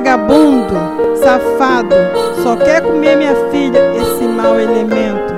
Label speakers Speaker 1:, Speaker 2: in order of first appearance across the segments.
Speaker 1: Vagabundo, safado, só quer comer minha filha, esse mau elemento.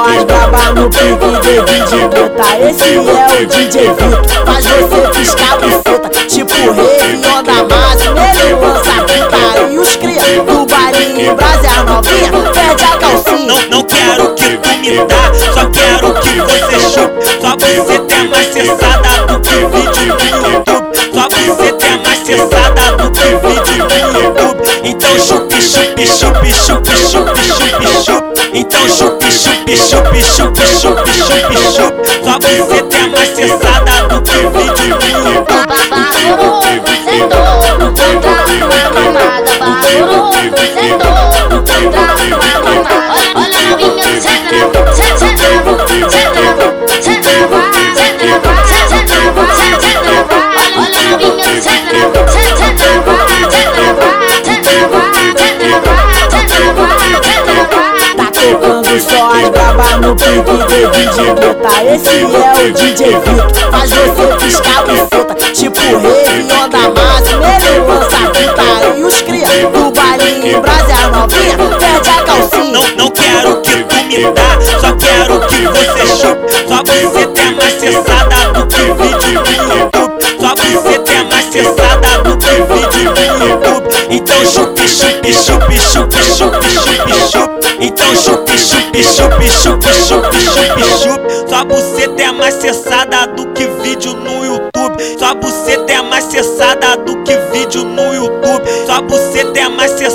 Speaker 2: As baba no pique de vídeo bota Esse é o DJ Vitor Faz você piscar buceta Tipo Réveillon da massa Nele lança a puta E os cria do bailinho Brasil novinha Perde a calcinha Não,
Speaker 3: não quero que tu me dá Só quero que você chupe Só você tem mais cessada do que vídeo no chupe, chupe, chupe, chupe, chupe, chupe, então chupe, chupe, chupe, chupe, chupe, chupe, chupe Só você tem mais cessada
Speaker 2: baba no pique de vídeo bota Esse é o DJ Vitor Faz você piscar buceta Tipo Réveillon da massa Nele lança a puta E os cria do bailinho Brasil novinha Perde a calcinha.
Speaker 3: Não, não quero que tu me dá Só quero que você chupe. Só você tem mais cessada do que vídeo no YouTube Só você tem mais cessada do que vídeo no YouTube Então chupe, chupe, chupe, chupe, chupe, chupe, chupe então chupe, chupe, chupe, chupe, chupe, chupe, chupe. Sua buceta é mais cessada do que vídeo no YouTube. Sua buceta é mais cessada do que vídeo no YouTube. Sua buceta é mais cessada